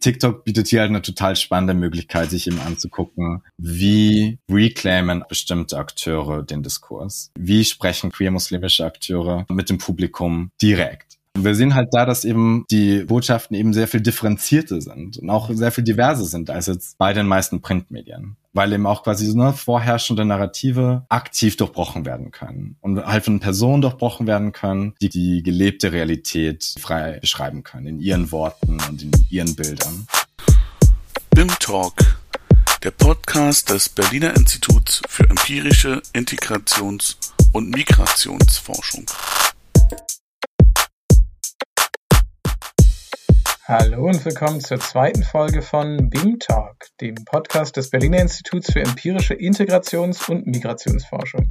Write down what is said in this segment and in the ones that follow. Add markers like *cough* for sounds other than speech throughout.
TikTok bietet hier halt eine total spannende Möglichkeit, sich eben anzugucken, wie reclaimen bestimmte Akteure den Diskurs? Wie sprechen queer-muslimische Akteure mit dem Publikum direkt? Wir sehen halt da, dass eben die Botschaften eben sehr viel differenzierter sind und auch sehr viel diverser sind als jetzt bei den meisten Printmedien. Weil eben auch quasi so eine vorherrschende Narrative aktiv durchbrochen werden können und halt von Personen durchbrochen werden können, die die gelebte Realität frei beschreiben können, in ihren Worten und in ihren Bildern. BIM Talk, der Podcast des Berliner Instituts für empirische Integrations- und Migrationsforschung. Hallo und willkommen zur zweiten Folge von BIM Talk, dem Podcast des Berliner Instituts für empirische Integrations- und Migrationsforschung.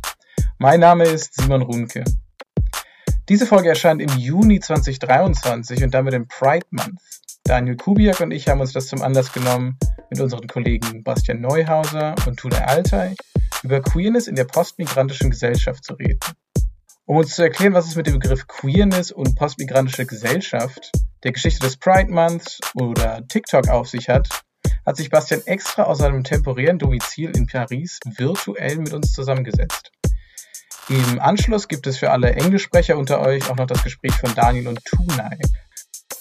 Mein Name ist Simon Runke. Diese Folge erscheint im Juni 2023 und damit im Pride Month. Daniel Kubiak und ich haben uns das zum Anlass genommen, mit unseren Kollegen Bastian Neuhauser und Tula Altay über Queerness in der postmigrantischen Gesellschaft zu reden. Um uns zu erklären, was es mit dem Begriff Queerness und postmigrantische Gesellschaft der Geschichte des Pride Month oder TikTok auf sich hat, hat sich Bastian extra aus seinem temporären Domizil in Paris virtuell mit uns zusammengesetzt. Im Anschluss gibt es für alle Englischsprecher unter euch auch noch das Gespräch von Daniel und Tunai.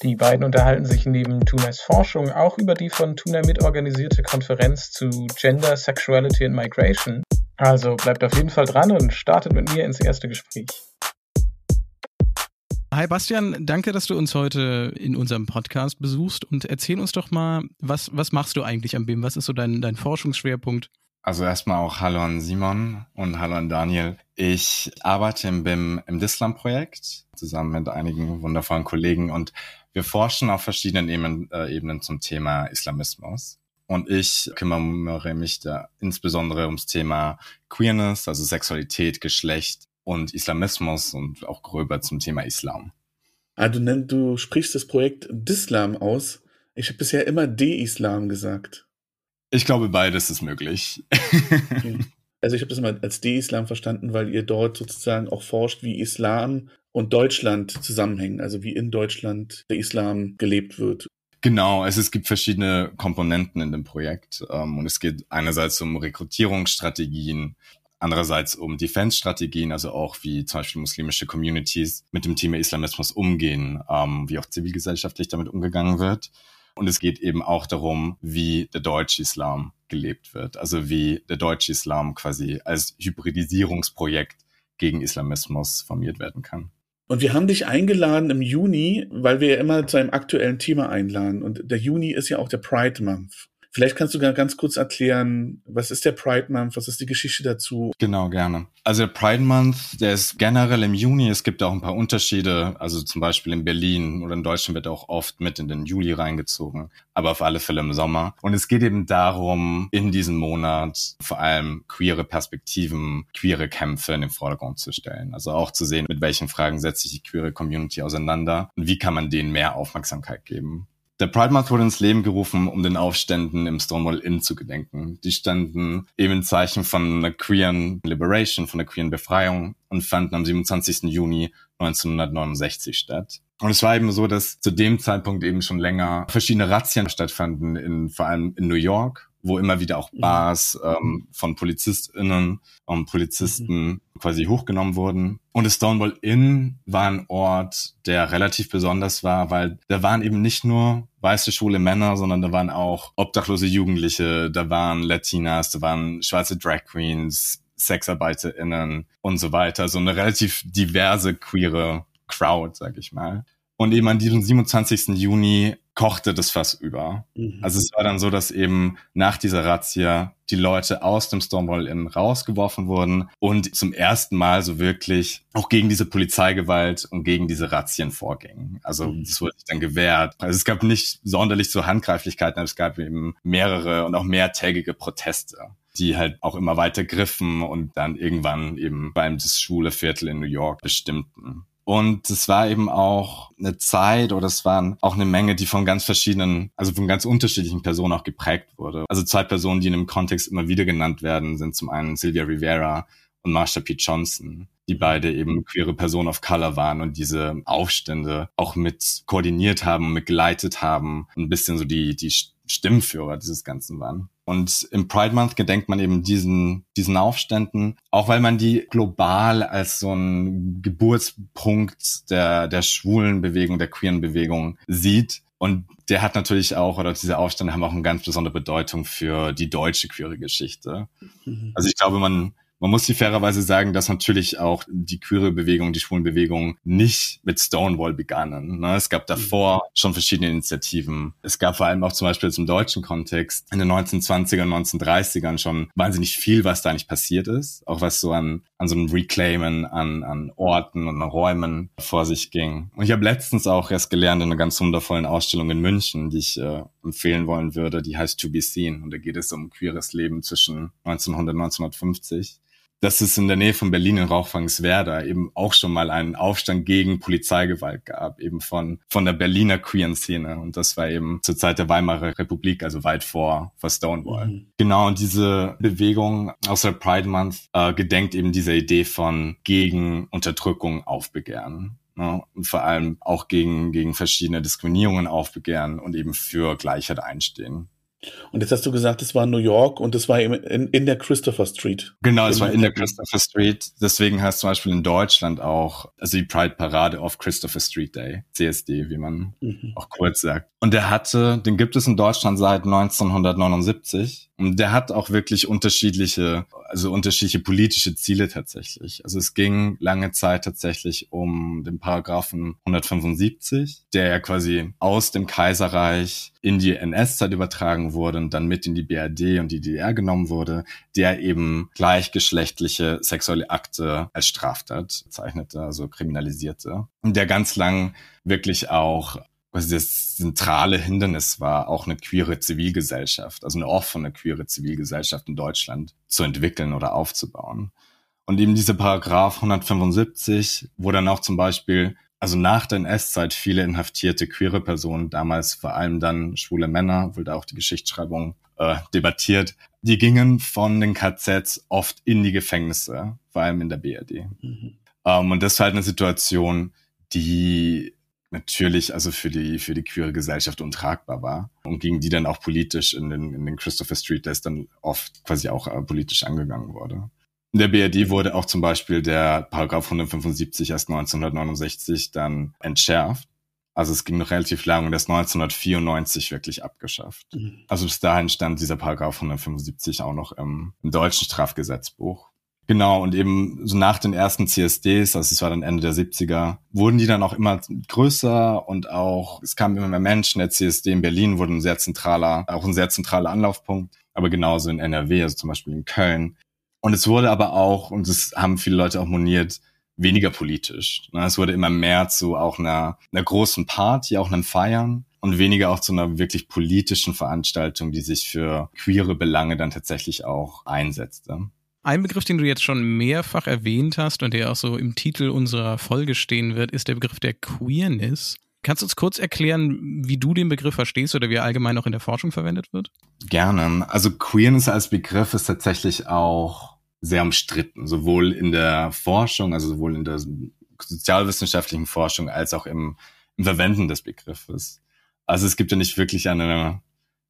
Die beiden unterhalten sich neben Tunais Forschung auch über die von Tunai mitorganisierte Konferenz zu Gender, Sexuality and Migration. Also bleibt auf jeden Fall dran und startet mit mir ins erste Gespräch. Hi Bastian, danke, dass du uns heute in unserem Podcast besuchst und erzähl uns doch mal, was, was machst du eigentlich am BIM? Was ist so dein, dein Forschungsschwerpunkt? Also erstmal auch Hallo an Simon und Hallo an Daniel. Ich arbeite im BIM im Dislam-Projekt zusammen mit einigen wundervollen Kollegen und wir forschen auf verschiedenen Ebenen, äh, Ebenen zum Thema Islamismus. Und ich kümmere mich da insbesondere ums Thema Queerness, also Sexualität, Geschlecht und Islamismus und auch gröber zum Thema Islam. Ah, du, nenn, du sprichst das Projekt Dislam aus. Ich habe bisher immer De-Islam gesagt. Ich glaube, beides ist möglich. okay. Also ich habe das immer als De-Islam verstanden, weil ihr dort sozusagen auch forscht, wie Islam und Deutschland zusammenhängen, also wie in Deutschland der Islam gelebt wird. Genau, also es gibt verschiedene Komponenten in dem Projekt ähm, und es geht einerseits um Rekrutierungsstrategien, Andererseits um Defense-Strategien, also auch wie zum Beispiel muslimische Communities mit dem Thema Islamismus umgehen, ähm, wie auch zivilgesellschaftlich damit umgegangen wird. Und es geht eben auch darum, wie der deutsche Islam gelebt wird. Also wie der deutsche Islam quasi als Hybridisierungsprojekt gegen Islamismus formiert werden kann. Und wir haben dich eingeladen im Juni, weil wir ja immer zu einem aktuellen Thema einladen. Und der Juni ist ja auch der Pride Month. Vielleicht kannst du ganz kurz erklären, was ist der Pride Month, was ist die Geschichte dazu? Genau, gerne. Also der Pride Month, der ist generell im Juni. Es gibt auch ein paar Unterschiede. Also zum Beispiel in Berlin oder in Deutschland wird auch oft mit in den Juli reingezogen, aber auf alle Fälle im Sommer. Und es geht eben darum, in diesem Monat vor allem queere Perspektiven, queere Kämpfe in den Vordergrund zu stellen. Also auch zu sehen, mit welchen Fragen setzt sich die queere Community auseinander und wie kann man denen mehr Aufmerksamkeit geben. Der Pride Month wurde ins Leben gerufen, um den Aufständen im Stonewall Inn zu gedenken. Die standen eben im Zeichen von einer queeren Liberation, von einer queeren Befreiung und fanden am 27. Juni 1969 statt. Und es war eben so, dass zu dem Zeitpunkt eben schon länger verschiedene Razzien stattfanden, in, vor allem in New York, wo immer wieder auch mhm. Bars ähm, von PolizistInnen und Polizisten mhm. quasi hochgenommen wurden. Und das Stonewall Inn war ein Ort, der relativ besonders war, weil da waren eben nicht nur weiße schwule Männer, sondern da waren auch obdachlose Jugendliche, da waren Latinas, da waren schwarze Drag Queens, SexarbeiterInnen und so weiter. So eine relativ diverse queere Crowd, sag ich mal. Und eben an diesem 27. Juni kochte das Fass über. Mhm. Also es war dann so, dass eben nach dieser Razzia die Leute aus dem Stonewall Inn rausgeworfen wurden und zum ersten Mal so wirklich auch gegen diese Polizeigewalt und gegen diese Razzien vorgingen. Also mhm. das wurde dann gewehrt. Also es gab nicht sonderlich so Handgreiflichkeiten, aber es gab eben mehrere und auch mehrtägige Proteste die halt auch immer weiter griffen und dann irgendwann eben beim das schwule Viertel in New York bestimmten. Und es war eben auch eine Zeit oder es waren auch eine Menge, die von ganz verschiedenen, also von ganz unterschiedlichen Personen auch geprägt wurde. Also zwei Personen, die in dem Kontext immer wieder genannt werden, sind zum einen Sylvia Rivera und Marsha P. Johnson, die beide eben queere Personen of Color waren und diese Aufstände auch mit koordiniert haben, mit geleitet haben, ein bisschen so die, die Stimmführer dieses Ganzen waren. Und im Pride Month gedenkt man eben diesen, diesen Aufständen, auch weil man die global als so ein Geburtspunkt der, der schwulen Bewegung, der queeren Bewegung sieht. Und der hat natürlich auch, oder diese Aufstände haben auch eine ganz besondere Bedeutung für die deutsche queere Geschichte. Mhm. Also ich glaube, man, man muss die fairerweise sagen, dass natürlich auch die queere Bewegung, die schwulen Bewegung nicht mit Stonewall begannen. Ne? Es gab davor schon verschiedene Initiativen. Es gab vor allem auch zum Beispiel zum deutschen Kontext in den 1920er und 1930ern schon wahnsinnig viel, was da nicht passiert ist. Auch was so an, an so einem Reclaimen, an, an Orten und Räumen vor sich ging. Und ich habe letztens auch erst gelernt in einer ganz wundervollen Ausstellung in München, die ich äh, empfehlen wollen würde, die heißt To Be Seen. Und da geht es um queeres Leben zwischen 1900 und 1950 dass es in der Nähe von Berlin in Rauchfangswerda eben auch schon mal einen Aufstand gegen Polizeigewalt gab, eben von, von der Berliner queeren Szene. Und das war eben zur Zeit der Weimarer Republik, also weit vor, vor Stonewall. Mhm. Genau, und diese Bewegung aus der Pride Month äh, gedenkt eben dieser Idee von gegen Unterdrückung aufbegehren. Ne? Und vor allem auch gegen, gegen verschiedene Diskriminierungen aufbegehren und eben für Gleichheit einstehen. Und jetzt hast du gesagt, es war New York und es war in, in der Christopher Street. Genau, es war in der Christopher Street. Deswegen heißt zum Beispiel in Deutschland auch, also die Pride Parade auf Christopher Street Day, CSD, wie man mhm. auch kurz sagt. Und der hatte, den gibt es in Deutschland seit 1979. Und der hat auch wirklich unterschiedliche, also unterschiedliche politische Ziele tatsächlich. Also es ging lange Zeit tatsächlich um den Paragraphen 175, der ja quasi aus dem Kaiserreich in die NS-Zeit übertragen wurde und dann mit in die BRD und die DDR genommen wurde, der eben gleichgeschlechtliche sexuelle Akte als Straftat zeichnete, also kriminalisierte. Und der ganz lang wirklich auch was das zentrale Hindernis war, auch eine queere Zivilgesellschaft, also eine offene queere Zivilgesellschaft in Deutschland zu entwickeln oder aufzubauen. Und eben diese Paragraph 175, wo dann auch zum Beispiel, also nach der NS-Zeit viele inhaftierte queere Personen, damals vor allem dann schwule Männer, wurde auch die Geschichtsschreibung äh, debattiert, die gingen von den KZs oft in die Gefängnisse, vor allem in der BRD. Mhm. Ähm, und das war halt eine Situation, die natürlich also für die, für die queere Gesellschaft untragbar war und gegen die dann auch politisch in den, in den Christopher Street Days dann oft quasi auch äh, politisch angegangen wurde. In der BRD wurde auch zum Beispiel der Paragraph 175 erst 1969 dann entschärft. Also es ging noch relativ lang und erst 1994 wirklich abgeschafft. Mhm. Also bis dahin stand dieser Paragraph 175 auch noch im, im deutschen Strafgesetzbuch. Genau, und eben so nach den ersten CSDs, also es war dann Ende der 70er, wurden die dann auch immer größer und auch, es kamen immer mehr Menschen. Der CSD in Berlin wurde ein sehr zentraler, auch ein sehr zentraler Anlaufpunkt, aber genauso in NRW, also zum Beispiel in Köln. Und es wurde aber auch, und das haben viele Leute auch moniert, weniger politisch. Ne? Es wurde immer mehr zu auch einer, einer großen Party, auch einem Feiern und weniger auch zu einer wirklich politischen Veranstaltung, die sich für queere Belange dann tatsächlich auch einsetzte. Ein Begriff, den du jetzt schon mehrfach erwähnt hast und der auch so im Titel unserer Folge stehen wird, ist der Begriff der Queerness. Kannst du uns kurz erklären, wie du den Begriff verstehst oder wie er allgemein auch in der Forschung verwendet wird? Gerne. Also Queerness als Begriff ist tatsächlich auch sehr umstritten, sowohl in der Forschung, also sowohl in der sozialwissenschaftlichen Forschung als auch im, im Verwenden des Begriffes. Also es gibt ja nicht wirklich eine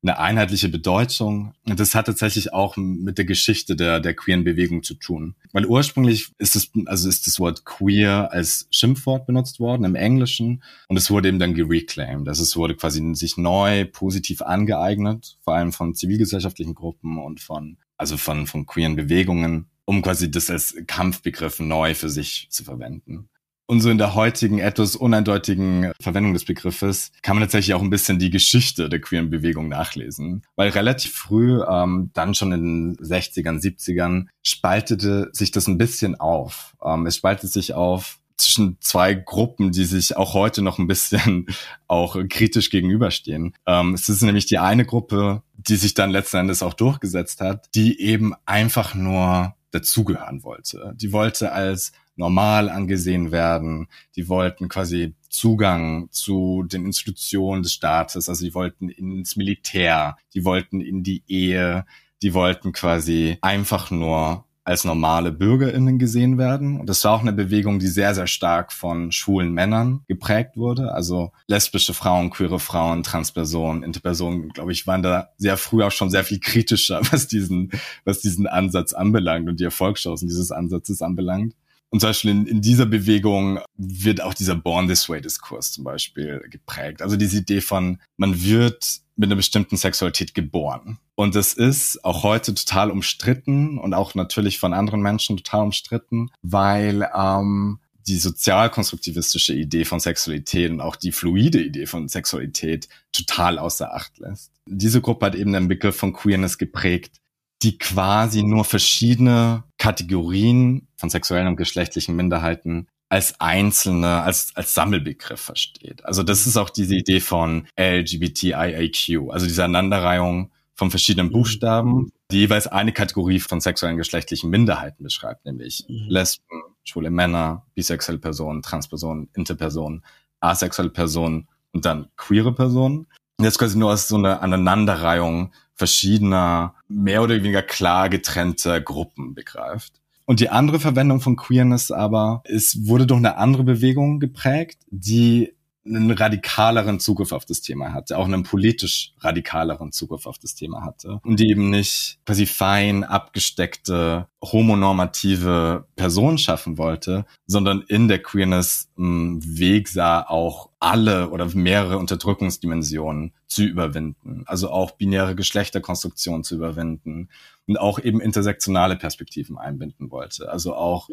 eine einheitliche Bedeutung. Und das hat tatsächlich auch mit der Geschichte der, der queeren Bewegung zu tun. Weil ursprünglich ist es, also ist das Wort queer als Schimpfwort benutzt worden im Englischen und es wurde eben dann gereclaimed. Also es wurde quasi sich neu positiv angeeignet, vor allem von zivilgesellschaftlichen Gruppen und von, also von, von queeren Bewegungen, um quasi das als Kampfbegriff neu für sich zu verwenden. Und so in der heutigen etwas uneindeutigen Verwendung des Begriffes kann man tatsächlich auch ein bisschen die Geschichte der queeren Bewegung nachlesen. Weil relativ früh, ähm, dann schon in den 60ern, 70ern, spaltete sich das ein bisschen auf. Ähm, es spaltete sich auf zwischen zwei Gruppen, die sich auch heute noch ein bisschen *laughs* auch kritisch gegenüberstehen. Ähm, es ist nämlich die eine Gruppe, die sich dann letzten Endes auch durchgesetzt hat, die eben einfach nur dazugehören wollte. Die wollte als normal angesehen werden. Die wollten quasi Zugang zu den Institutionen des Staates, also die wollten ins Militär, die wollten in die Ehe, die wollten quasi einfach nur als normale BürgerInnen gesehen werden. Und das war auch eine Bewegung, die sehr, sehr stark von schwulen Männern geprägt wurde. Also lesbische Frauen, queere Frauen, Transpersonen, Interpersonen, glaube ich, waren da sehr früh auch schon sehr viel kritischer, *laughs* was diesen, was diesen Ansatz anbelangt und die Erfolgschancen dieses Ansatzes anbelangt. Und zum Beispiel in, in dieser Bewegung wird auch dieser Born This Way Diskurs zum Beispiel geprägt. Also diese Idee von, man wird mit einer bestimmten Sexualität geboren. Und es ist auch heute total umstritten und auch natürlich von anderen Menschen total umstritten, weil ähm, die sozialkonstruktivistische Idee von Sexualität und auch die fluide Idee von Sexualität total außer Acht lässt. Diese Gruppe hat eben den Begriff von Queerness geprägt, die quasi nur verschiedene Kategorien von sexuellen und geschlechtlichen Minderheiten als einzelne, als, als Sammelbegriff versteht. Also das ist auch diese Idee von LGBTIAQ, also diese Aneinanderreihung von verschiedenen Buchstaben, die jeweils eine Kategorie von sexuellen geschlechtlichen Minderheiten beschreibt, nämlich mhm. Lesben, schwule Männer, bisexuelle Personen, Transpersonen, Interpersonen, asexuelle Personen und dann queere Personen. Und jetzt quasi nur als so eine Aneinanderreihung verschiedener, mehr oder weniger klar getrennter Gruppen begreift. Und die andere Verwendung von Queerness aber, es wurde durch eine andere Bewegung geprägt, die einen radikaleren Zugriff auf das Thema hatte, auch einen politisch radikaleren Zugriff auf das Thema hatte und die eben nicht quasi fein abgesteckte homonormative Person schaffen wollte, sondern in der Queerness einen Weg sah, auch alle oder mehrere Unterdrückungsdimensionen zu überwinden, also auch binäre Geschlechterkonstruktionen zu überwinden und auch eben intersektionale Perspektiven einbinden wollte, also auch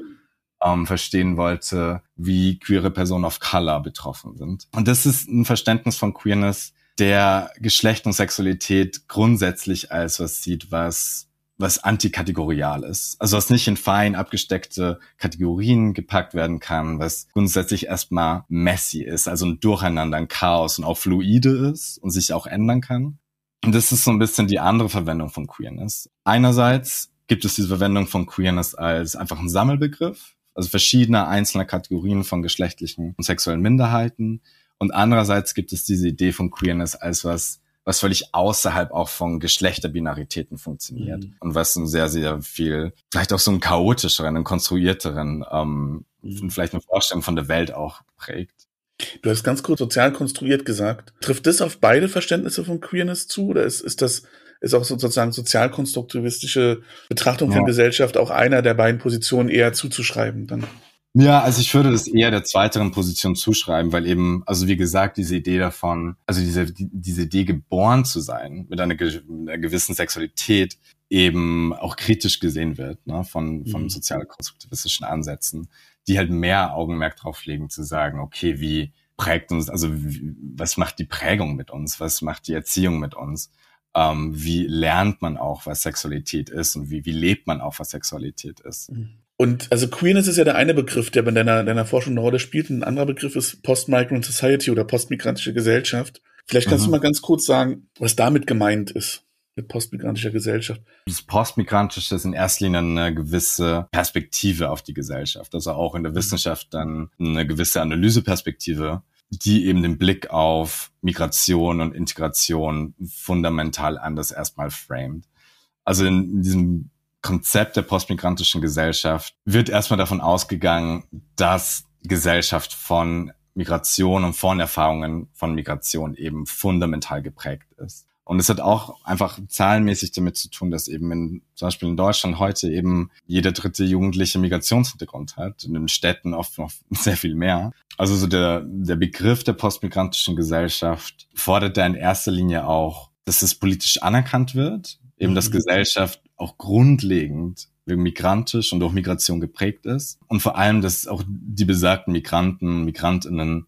ähm, verstehen wollte, wie queere Personen of Color betroffen sind. Und das ist ein Verständnis von Queerness, der Geschlecht und Sexualität grundsätzlich als was sieht, was was antikategorial ist. Also was nicht in fein abgesteckte Kategorien gepackt werden kann, was grundsätzlich erstmal messy ist, also ein Durcheinander, ein Chaos und auch fluide ist und sich auch ändern kann. Und das ist so ein bisschen die andere Verwendung von Queerness. Einerseits gibt es diese Verwendung von Queerness als einfach ein Sammelbegriff, also verschiedene einzelne Kategorien von geschlechtlichen und sexuellen Minderheiten. Und andererseits gibt es diese Idee von Queerness als was, was völlig außerhalb auch von Geschlechterbinaritäten funktioniert mhm. und was ein sehr, sehr viel, vielleicht auch so einen chaotischeren, einen konstruierteren, ähm, mhm. vielleicht eine Vorstellung von der Welt auch prägt. Du hast ganz kurz sozial konstruiert gesagt. Trifft das auf beide Verständnisse von Queerness zu oder ist, ist das ist auch sozusagen sozialkonstruktivistische Betrachtung ja. von Gesellschaft auch einer der beiden Positionen eher zuzuschreiben dann. Ja, also ich würde das eher der zweiteren Position zuschreiben, weil eben, also wie gesagt, diese Idee davon, also diese, diese Idee geboren zu sein mit einer, einer gewissen Sexualität eben auch kritisch gesehen wird, ne, von, von mhm. sozialkonstruktivistischen Ansätzen, die halt mehr Augenmerk drauf legen, zu sagen, okay, wie prägt uns, also wie, was macht die Prägung mit uns, was macht die Erziehung mit uns? ähm, wie lernt man auch, was Sexualität ist und wie, wie lebt man auch, was Sexualität ist. Mhm. Und also Queerness ist ja der eine Begriff, der bei deiner, deiner Forschung eine Rolle spielt. Ein anderer Begriff ist Post-Migrant Society oder postmigrantische Gesellschaft. Vielleicht kannst mhm. du mal ganz kurz sagen, was damit gemeint ist mit postmigrantischer Gesellschaft. Das Postmigrantische ist in erster Linie eine gewisse Perspektive auf die Gesellschaft, also auch in der Wissenschaft dann eine gewisse Analyseperspektive die eben den Blick auf Migration und Integration fundamental anders erstmal framed. Also in diesem Konzept der postmigrantischen Gesellschaft wird erstmal davon ausgegangen, dass Gesellschaft von Migration und von Erfahrungen von Migration eben fundamental geprägt ist. Und es hat auch einfach zahlenmäßig damit zu tun, dass eben in, zum Beispiel in Deutschland heute eben jeder dritte Jugendliche Migrationshintergrund hat, in den Städten oft noch *laughs* sehr viel mehr. Also so der, der Begriff der postmigrantischen Gesellschaft fordert da in erster Linie auch, dass es politisch anerkannt wird, eben dass mhm. Gesellschaft auch grundlegend migrantisch und durch Migration geprägt ist und vor allem, dass auch die besagten Migranten, Migrantinnen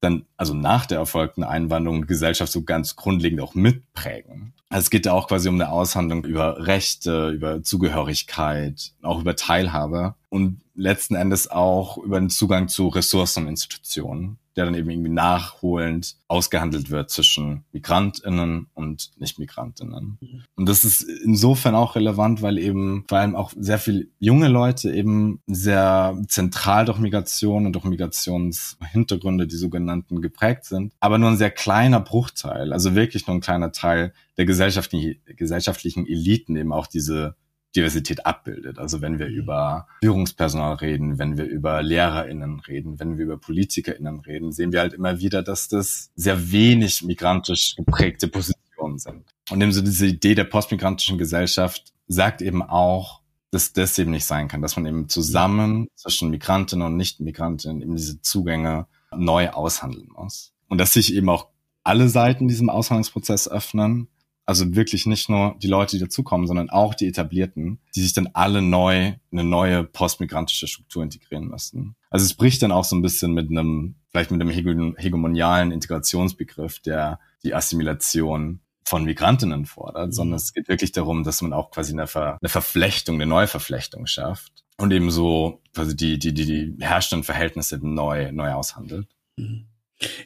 dann, also nach der erfolgten Einwanderung, Gesellschaft so ganz grundlegend auch mitprägen. Also es geht da auch quasi um eine Aushandlung über Rechte, über Zugehörigkeit, auch über Teilhabe und letzten Endes auch über den Zugang zu Ressourcen und Institutionen der dann eben irgendwie nachholend ausgehandelt wird zwischen MigrantInnen und Nicht-MigrantInnen. Und das ist insofern auch relevant, weil eben vor allem auch sehr viel junge Leute eben sehr zentral durch Migration und durch Migrationshintergründe, die sogenannten, geprägt sind, aber nur ein sehr kleiner Bruchteil, also wirklich nur ein kleiner Teil der gesellschaftlichen, gesellschaftlichen Eliten eben auch diese Diversität abbildet. Also wenn wir mhm. über Führungspersonal reden, wenn wir über LehrerInnen reden, wenn wir über PolitikerInnen reden, sehen wir halt immer wieder, dass das sehr wenig migrantisch geprägte Positionen sind. Und eben so diese Idee der postmigrantischen Gesellschaft sagt eben auch, dass das eben nicht sein kann, dass man eben zusammen zwischen Migrantinnen und Nicht-Migrantinnen eben diese Zugänge neu aushandeln muss. Und dass sich eben auch alle Seiten diesem Aushandlungsprozess öffnen. Also wirklich nicht nur die Leute, die dazukommen, sondern auch die Etablierten, die sich dann alle neu in eine neue postmigrantische Struktur integrieren müssen. Also es bricht dann auch so ein bisschen mit einem, vielleicht mit einem hegemonialen Integrationsbegriff, der die Assimilation von Migrantinnen fordert, sondern mhm. es geht wirklich darum, dass man auch quasi eine, Ver eine Verflechtung, eine neue Verflechtung schafft und eben so quasi die, die, die, die herrschenden Verhältnisse neu, neu aushandelt. Mhm.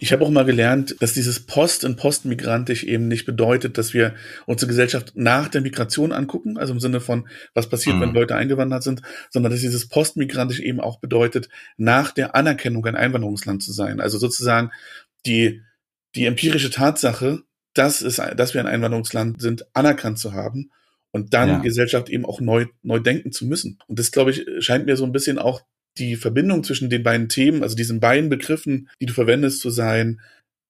Ich habe auch mal gelernt, dass dieses Post- und Postmigrantisch eben nicht bedeutet, dass wir unsere Gesellschaft nach der Migration angucken, also im Sinne von, was passiert, mhm. wenn Leute eingewandert sind, sondern dass dieses Postmigrantisch eben auch bedeutet, nach der Anerkennung ein Einwanderungsland zu sein. Also sozusagen die, die empirische Tatsache, dass, es, dass wir ein Einwanderungsland sind, anerkannt zu haben und dann ja. Gesellschaft eben auch neu, neu denken zu müssen. Und das, glaube ich, scheint mir so ein bisschen auch die Verbindung zwischen den beiden Themen, also diesen beiden Begriffen, die du verwendest, zu sein,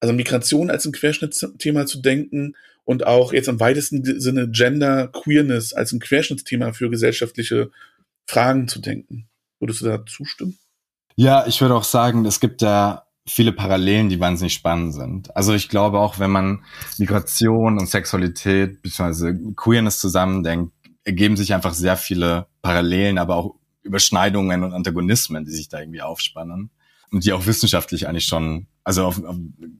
also Migration als ein Querschnittsthema zu denken und auch jetzt im weitesten Sinne Gender, Queerness als ein Querschnittsthema für gesellschaftliche Fragen zu denken. Würdest du da zustimmen? Ja, ich würde auch sagen, es gibt da viele Parallelen, die wahnsinnig spannend sind. Also ich glaube auch, wenn man Migration und Sexualität bzw. Queerness zusammendenkt, ergeben sich einfach sehr viele Parallelen, aber auch Überschneidungen und Antagonismen, die sich da irgendwie aufspannen und die auch wissenschaftlich eigentlich schon, also auf, auf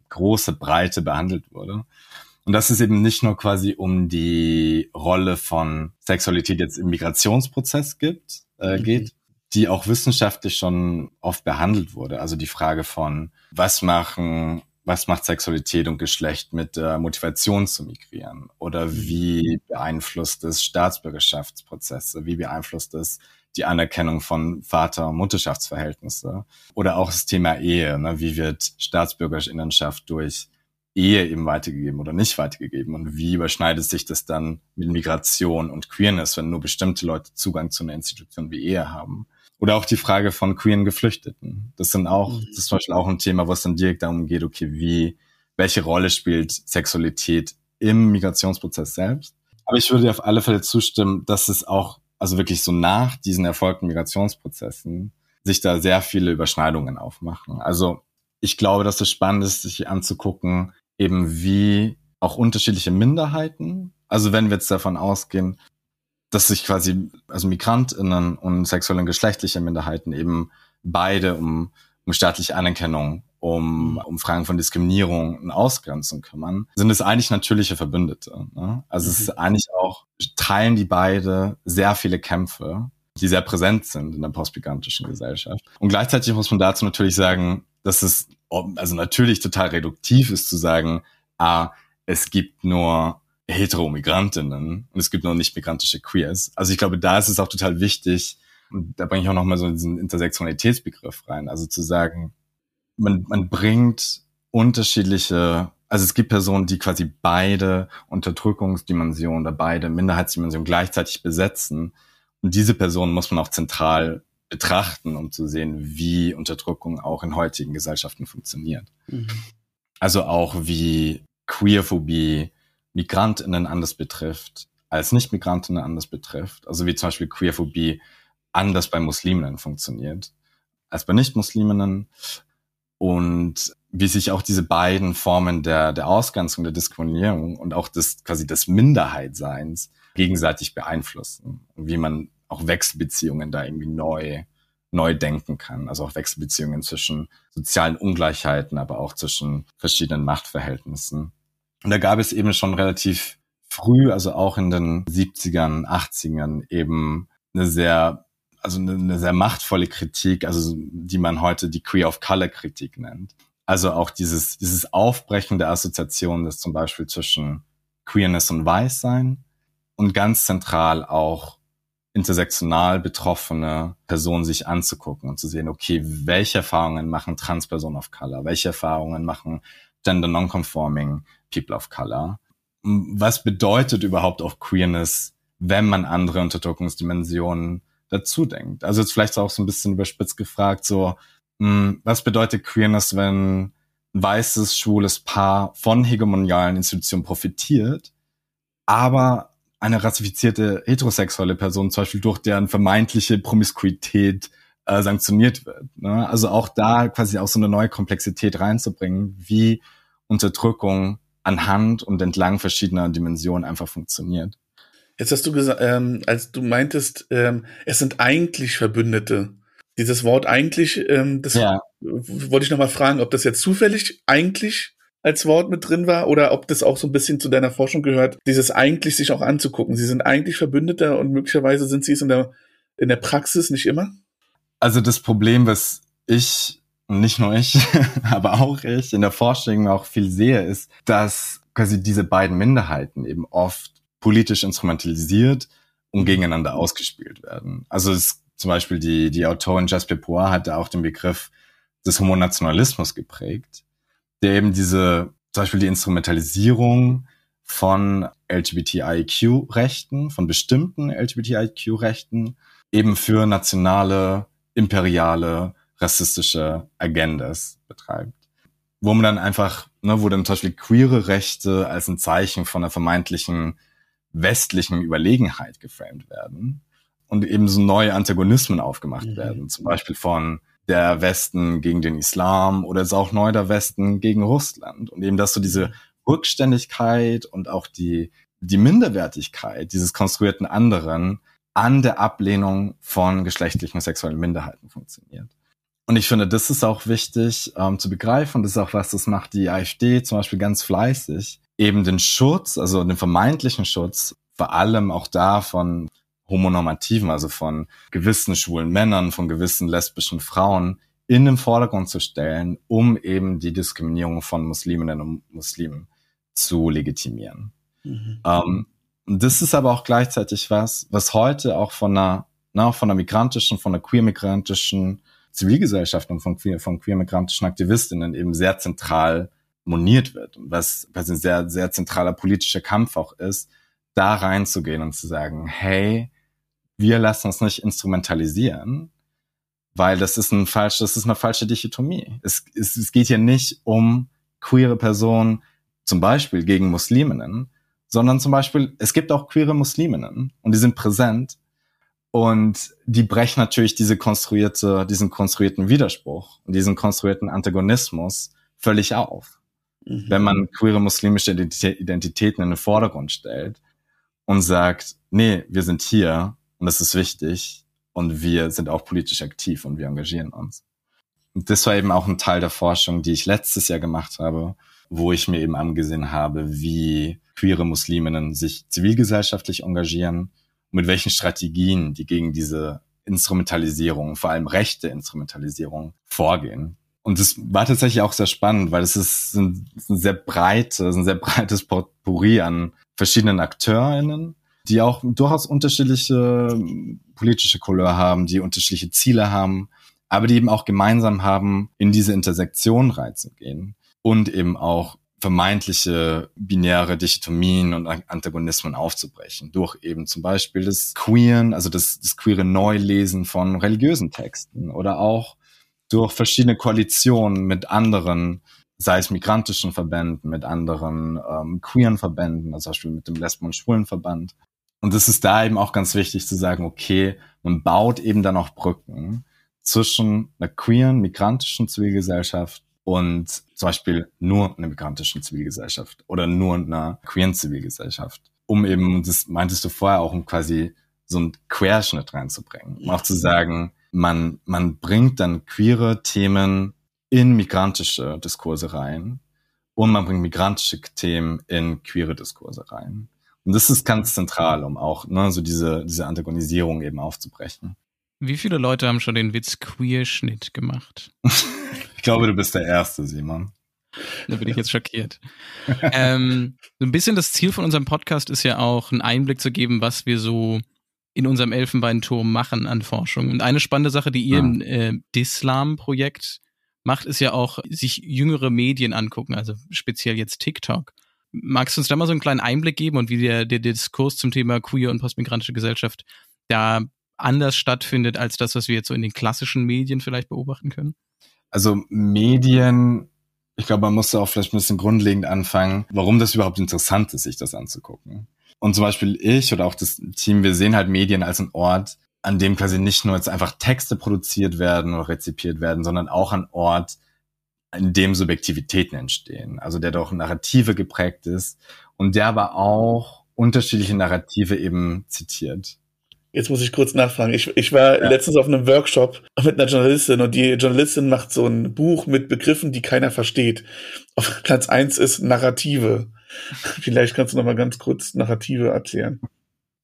große Breite behandelt wurde. Und dass es eben nicht nur quasi um die Rolle von Sexualität jetzt im Migrationsprozess gibt, äh, mhm. geht, die auch wissenschaftlich schon oft behandelt wurde. Also die Frage von, was machen, was macht Sexualität und Geschlecht mit der Motivation zu migrieren? Oder mhm. wie beeinflusst es Staatsbürgerschaftsprozesse? Wie beeinflusst es die Anerkennung von Vater- und Mutterschaftsverhältnisse? Oder auch das Thema Ehe. Ne? Wie wird Staatsbürgerinnenschaft durch Ehe eben weitergegeben oder nicht weitergegeben? Und wie überschneidet sich das dann mit Migration und Queerness, wenn nur bestimmte Leute Zugang zu einer Institution wie Ehe haben? Oder auch die Frage von queeren Geflüchteten. Das sind auch, mhm. das ist zum Beispiel auch ein Thema, wo es dann direkt darum geht, okay, wie, welche Rolle spielt Sexualität im Migrationsprozess selbst? Aber ich würde dir auf alle Fälle zustimmen, dass es auch, also wirklich so nach diesen erfolgten Migrationsprozessen, sich da sehr viele Überschneidungen aufmachen. Also ich glaube, dass es spannend ist, sich anzugucken, eben wie auch unterschiedliche Minderheiten, also wenn wir jetzt davon ausgehen, dass sich quasi, also MigrantInnen und sexuelle und geschlechtliche Minderheiten eben beide um, um staatliche Anerkennung, um, um Fragen von Diskriminierung und Ausgrenzung kümmern, sind es eigentlich natürliche Verbündete. Ne? Also mhm. es ist eigentlich auch, teilen die beide sehr viele Kämpfe, die sehr präsent sind in der postmigrantischen Gesellschaft. Und gleichzeitig muss man dazu natürlich sagen, dass es also natürlich total reduktiv ist zu sagen, ah, es gibt nur Heteromigrantinnen und es gibt noch nicht migrantische Queers. Also ich glaube, da ist es auch total wichtig, und da bringe ich auch nochmal so diesen Intersektionalitätsbegriff rein, also zu sagen, man, man bringt unterschiedliche, also es gibt Personen, die quasi beide Unterdrückungsdimensionen oder beide Minderheitsdimensionen gleichzeitig besetzen. Und diese Personen muss man auch zentral betrachten, um zu sehen, wie Unterdrückung auch in heutigen Gesellschaften funktioniert. Mhm. Also auch wie Queerphobie MigrantInnen anders betrifft, als Nicht-Migrantinnen anders betrifft. Also wie zum Beispiel Queerphobie anders bei Musliminnen funktioniert als bei Nicht-Musliminnen. Und wie sich auch diese beiden Formen der, der Ausgrenzung, der Diskriminierung und auch des quasi des Minderheitseins gegenseitig beeinflussen. Und wie man auch Wechselbeziehungen da irgendwie neu, neu denken kann. Also auch Wechselbeziehungen zwischen sozialen Ungleichheiten, aber auch zwischen verschiedenen Machtverhältnissen. Und da gab es eben schon relativ früh, also auch in den 70ern, 80ern eben eine sehr, also eine, eine sehr machtvolle Kritik, also die man heute die Queer of Color Kritik nennt. Also auch dieses, dieses Aufbrechen der Assoziation, das zum Beispiel zwischen Queerness und Weißsein und ganz zentral auch intersektional betroffene Personen sich anzugucken und zu sehen, okay, welche Erfahrungen machen Transpersonen of Color, welche Erfahrungen machen Gender Nonconforming People of Color. Was bedeutet überhaupt auch Queerness wenn man andere Unterdrückungsdimensionen dazu denkt. Also jetzt vielleicht auch so ein bisschen überspitzt gefragt, so, mh, hm, was bedeutet Queerness, wenn ein weißes, schwules Paar von hegemonialen Institutionen profitiert, aber eine rassifizierte heterosexuelle Person zum Beispiel durch deren vermeintliche Promiskuität äh, sanktioniert wird. Ne? Also auch da quasi auch so eine neue Komplexität reinzubringen, wie Unterdrückung anhand und entlang verschiedener Dimensionen einfach funktioniert. Jetzt hast du gesagt, ähm, als du meintest, ähm, es sind eigentlich Verbündete. Dieses Wort eigentlich, ähm, das ja. wollte ich nochmal fragen, ob das jetzt zufällig eigentlich als Wort mit drin war oder ob das auch so ein bisschen zu deiner Forschung gehört, dieses eigentlich sich auch anzugucken. Sie sind eigentlich Verbündeter und möglicherweise sind sie es in der, in der Praxis nicht immer? Also das Problem, was ich nicht nur ich, *laughs* aber auch ich in der Forschung auch viel sehe, ist, dass quasi diese beiden Minderheiten eben oft politisch instrumentalisiert und gegeneinander ausgespielt werden. Also es, zum Beispiel die, die Autorin Jasper Poir hat da auch den Begriff des Homonationalismus geprägt, der eben diese, zum Beispiel die Instrumentalisierung von LGBTIQ-Rechten, von bestimmten LGBTIQ-Rechten, eben für nationale, imperiale rassistische Agendas betreibt. Wo man dann einfach, ne, wo dann zum Beispiel queere Rechte als ein Zeichen von einer vermeintlichen westlichen Überlegenheit geframed werden und eben so neue Antagonismen aufgemacht mhm. werden, zum Beispiel von der Westen gegen den Islam oder jetzt auch neu der Westen gegen Russland und eben dass so diese. Rückständigkeit und auch die die Minderwertigkeit dieses konstruierten anderen an der Ablehnung von geschlechtlichen sexuellen Minderheiten funktioniert. Und ich finde, das ist auch wichtig ähm, zu begreifen. Das ist auch was, das macht die AfD zum Beispiel ganz fleißig. Eben den Schutz, also den vermeintlichen Schutz, vor allem auch da von homonormativen, also von gewissen schwulen Männern, von gewissen lesbischen Frauen in den Vordergrund zu stellen, um eben die Diskriminierung von Musliminnen und Muslimen zu legitimieren. Mhm. Ähm, das ist aber auch gleichzeitig was, was heute auch von einer, na, von einer migrantischen, von einer queer-migrantischen Zivilgesellschaft und von queer, von queer-migrantischen Aktivistinnen eben sehr zentral moniert wird und was, was ein sehr, sehr zentraler politischer Kampf auch ist, da reinzugehen und zu sagen, hey, wir lassen uns nicht instrumentalisieren, weil das ist ein falsch, das ist eine falsche Dichotomie. Es, es, es geht hier nicht um queere Personen, zum Beispiel gegen Musliminnen, sondern zum Beispiel, es gibt auch queere Musliminnen und die sind präsent und die brechen natürlich diese konstruierte, diesen konstruierten Widerspruch und diesen konstruierten Antagonismus völlig auf. Mhm. Wenn man queere muslimische Identitäten in den Vordergrund stellt und sagt, nee, wir sind hier und das ist wichtig und wir sind auch politisch aktiv und wir engagieren uns. Und das war eben auch ein Teil der Forschung, die ich letztes Jahr gemacht habe, wo ich mir eben angesehen habe, wie queere Musliminnen sich zivilgesellschaftlich engagieren mit welchen Strategien die gegen diese Instrumentalisierung, vor allem rechte Instrumentalisierung, vorgehen. Und das war tatsächlich auch sehr spannend, weil es ist ein, ein sehr breites, ein sehr breites Potpourri an verschiedenen AkteurInnen, die auch durchaus unterschiedliche politische Couleur haben, die unterschiedliche Ziele haben, aber die eben auch gemeinsam haben, in diese Intersektion reinzugehen und eben auch vermeintliche binäre Dichotomien und Antagonismen aufzubrechen. Durch eben zum Beispiel das Queeren, also das, das queere Neulesen von religiösen Texten oder auch durch verschiedene Koalitionen mit anderen, sei es migrantischen Verbänden, mit anderen ähm, queeren Verbänden, also zum Beispiel mit dem Lesben- und Schwulenverband. Und es ist da eben auch ganz wichtig zu sagen, okay, man baut eben dann auch Brücken zwischen einer queeren, migrantischen Zivilgesellschaft und zum Beispiel nur einer migrantischen Zivilgesellschaft oder nur einer queeren Zivilgesellschaft, um eben, das meintest du vorher auch, um quasi so einen Querschnitt reinzubringen, um auch zu sagen, man, man bringt dann queere Themen in migrantische Diskurse rein und man bringt migrantische Themen in queere Diskurse rein. Und das ist ganz zentral, um auch ne, so diese, diese Antagonisierung eben aufzubrechen. Wie viele Leute haben schon den Witz Queerschnitt gemacht? *laughs* ich glaube, du bist der Erste, Simon. Da bin ich jetzt schockiert. ähm, so ein bisschen das Ziel von unserem Podcast ist ja auch, einen Einblick zu geben, was wir so in unserem Elfenbeinturm machen an Forschung. Und eine spannende Sache, die ihr ja. im äh, Dislam-Projekt macht, ist ja auch sich jüngere Medien angucken, also speziell jetzt TikTok. Magst du uns da mal so einen kleinen Einblick geben und wie der, der Diskurs zum Thema queer und postmigrantische Gesellschaft da anders stattfindet als das, was wir jetzt so in den klassischen Medien vielleicht beobachten können? Also Medien, ich glaube, man muss da auch vielleicht ein bisschen grundlegend anfangen, warum das überhaupt interessant ist, sich das anzugucken. Und zum Beispiel ich oder auch das Team, wir sehen halt Medien als einen Ort, an dem quasi nicht nur jetzt einfach Texte produziert werden oder rezipiert werden, sondern auch ein Ort, in dem Subjektivitäten entstehen. Also der doch Narrative geprägt ist und der aber auch unterschiedliche Narrative eben zitiert. Jetzt muss ich kurz nachfragen. Ich, ich war ja. letztens auf einem Workshop mit einer Journalistin und die Journalistin macht so ein Buch mit Begriffen, die keiner versteht. Auf Platz eins ist Narrative. *laughs* Vielleicht kannst du noch mal ganz kurz Narrative erklären.